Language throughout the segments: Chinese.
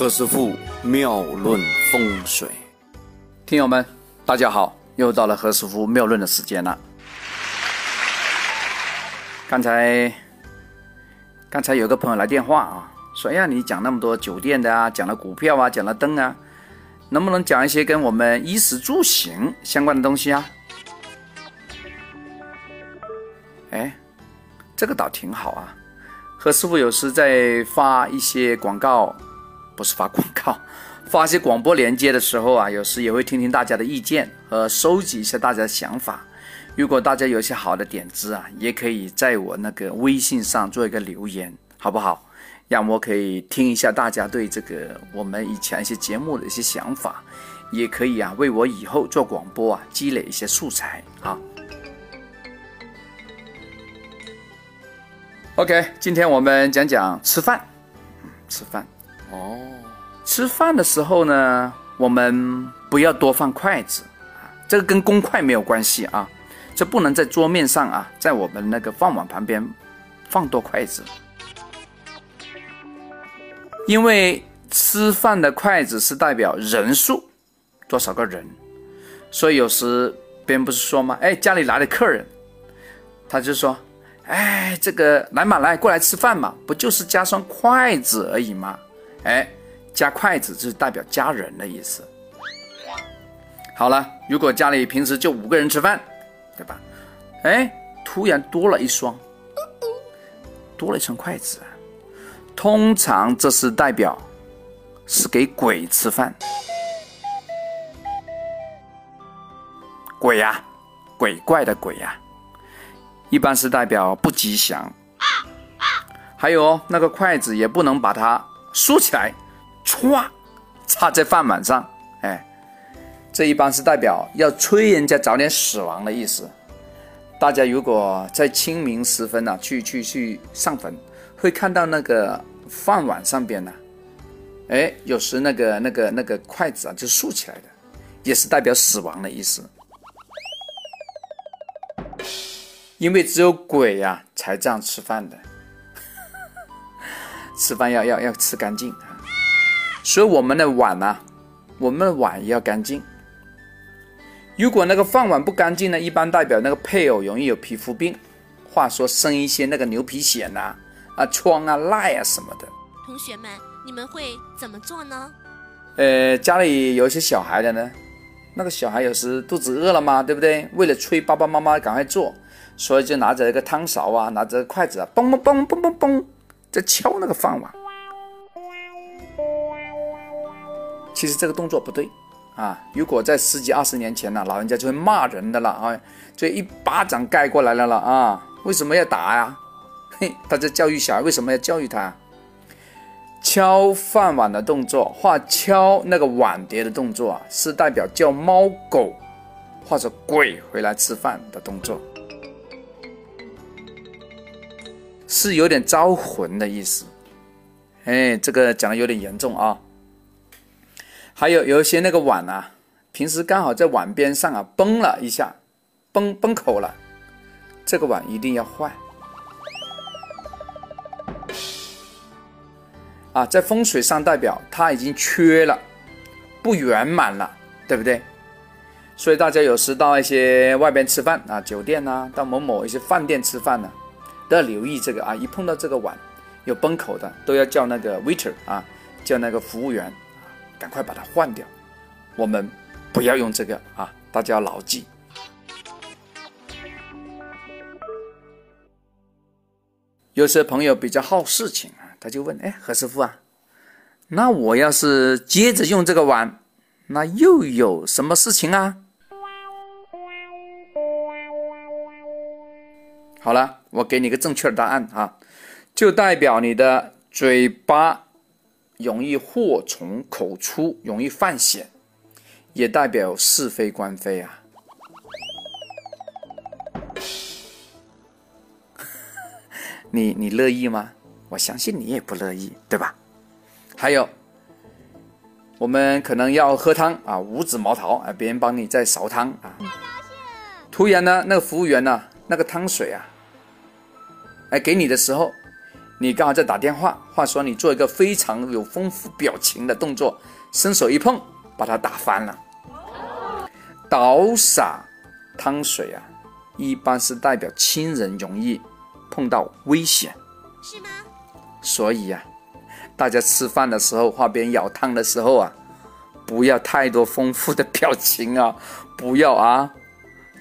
何师傅妙论风水，听友们，大家好，又到了何师傅妙论的时间了。刚才，刚才有个朋友来电话啊，说：“呀，你讲那么多酒店的啊，讲了股票啊，讲了灯啊，能不能讲一些跟我们衣食住行相关的东西啊？”哎，这个倒挺好啊。何师傅有时在发一些广告。不是发广告，发些广播连接的时候啊，有时也会听听大家的意见和收集一下大家的想法。如果大家有些好的点子啊，也可以在我那个微信上做一个留言，好不好？让我可以听一下大家对这个我们以前一些节目的一些想法，也可以啊，为我以后做广播啊积累一些素材啊。OK，今天我们讲讲吃饭，吃饭。哦，吃饭的时候呢，我们不要多放筷子啊，这个跟公筷没有关系啊，这不能在桌面上啊，在我们那个饭碗旁边放多筷子，因为吃饭的筷子是代表人数多少个人，所以有时别人不是说吗？哎，家里来了客人，他就说，哎，这个来嘛来过来吃饭嘛，不就是加双筷子而已吗？哎，加筷子就是代表家人的意思。好了，如果家里平时就五个人吃饭，对吧？哎，突然多了一双，多了一双筷子，通常这是代表是给鬼吃饭。鬼呀，鬼怪的鬼呀，一般是代表不吉祥。还有那个筷子也不能把它。竖起来，歘，插在饭碗上，哎，这一般是代表要催人家早点死亡的意思。大家如果在清明时分呢，去去去上坟，会看到那个饭碗上边呢，哎，有时那个那个那个筷子啊，就竖起来的，也是代表死亡的意思。因为只有鬼呀才这样吃饭的。吃饭要要要吃干净啊，所以我们的碗呢，我们的碗也要干净。如果那个饭碗不干净呢，一般代表那个配偶容易有皮肤病，话说生一些那个牛皮癣呐、啊疮啊癞啊什么的。同学们，你们会怎么做呢？呃，家里有一些小孩的呢，那个小孩有时肚子饿了嘛，对不对？为了催爸爸妈妈赶快做，所以就拿着一个汤勺啊，拿着筷子啊，嘣嘣嘣嘣嘣嘣。在敲那个饭碗，其实这个动作不对啊！如果在十几二十年前呢，老人家就会骂人的了啊，就一巴掌盖过来了了啊！为什么要打呀？嘿，他在教育小孩，为什么要教育他？敲饭碗的动作或敲那个碗碟的动作啊，是代表叫猫狗或者鬼回来吃饭的动作。是有点招魂的意思，哎，这个讲的有点严重啊。还有有一些那个碗啊，平时刚好在碗边上啊崩了一下，崩崩口了，这个碗一定要换。啊，在风水上代表它已经缺了，不圆满了，对不对？所以大家有时到一些外边吃饭啊，酒店呐，到某某一些饭店吃饭呢。要留意这个啊！一碰到这个碗有崩口的，都要叫那个 waiter 啊，叫那个服务员啊，赶快把它换掉。我们不要用这个啊，大家要牢记。有些朋友比较好事情啊，他就问：哎，何师傅啊，那我要是接着用这个碗，那又有什么事情啊？好了，我给你个正确的答案啊，就代表你的嘴巴容易祸从口出，容易犯险，也代表是非官非啊。你你乐意吗？我相信你也不乐意，对吧？还有，我们可能要喝汤啊，五指毛桃啊，别人帮你在勺汤啊，突然呢，那个服务员呢？那个汤水啊，哎，给你的时候，你刚好在打电话，话说你做一个非常有丰富表情的动作，伸手一碰，把它打翻了。倒洒汤水啊，一般是代表亲人容易碰到危险，是吗？所以呀、大家吃饭的时候，话边舀汤的时候啊，不要太多丰富的表情啊，不要啊，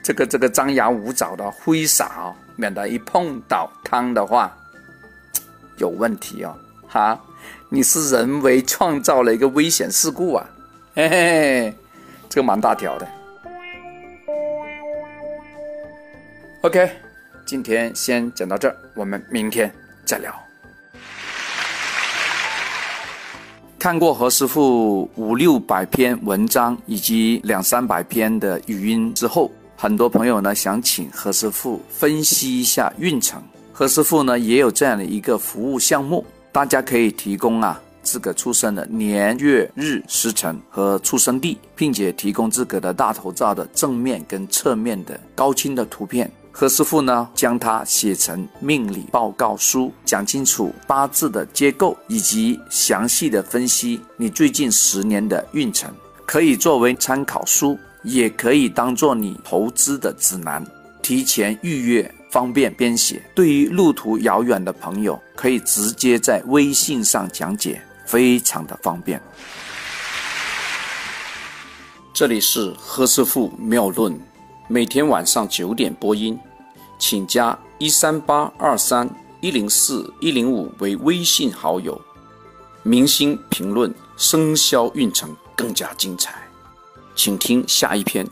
这个这个张牙舞爪的挥洒哦，免得一碰到汤的话有问题哦，哈，你是人为创造了一个危险事故啊，嘿嘿，这个蛮大条的。OK，今天先讲到这儿，我们明天再聊。看过何师傅五六百篇文章以及两三百篇的语音之后，很多朋友呢想请何师傅分析一下运程。何师傅呢也有这样的一个服务项目，大家可以提供啊自个出生的年月日时辰和出生地，并且提供自个的大头照的正面跟侧面的高清的图片。何师傅呢，将它写成命理报告书，讲清楚八字的结构，以及详细的分析你最近十年的运程，可以作为参考书，也可以当做你投资的指南。提前预约，方便编写。对于路途遥远的朋友，可以直接在微信上讲解，非常的方便。这里是何师傅妙论，每天晚上九点播音，请加一三八二三一零四一零五为微信好友。明星评论生肖运程更加精彩，请听下一篇。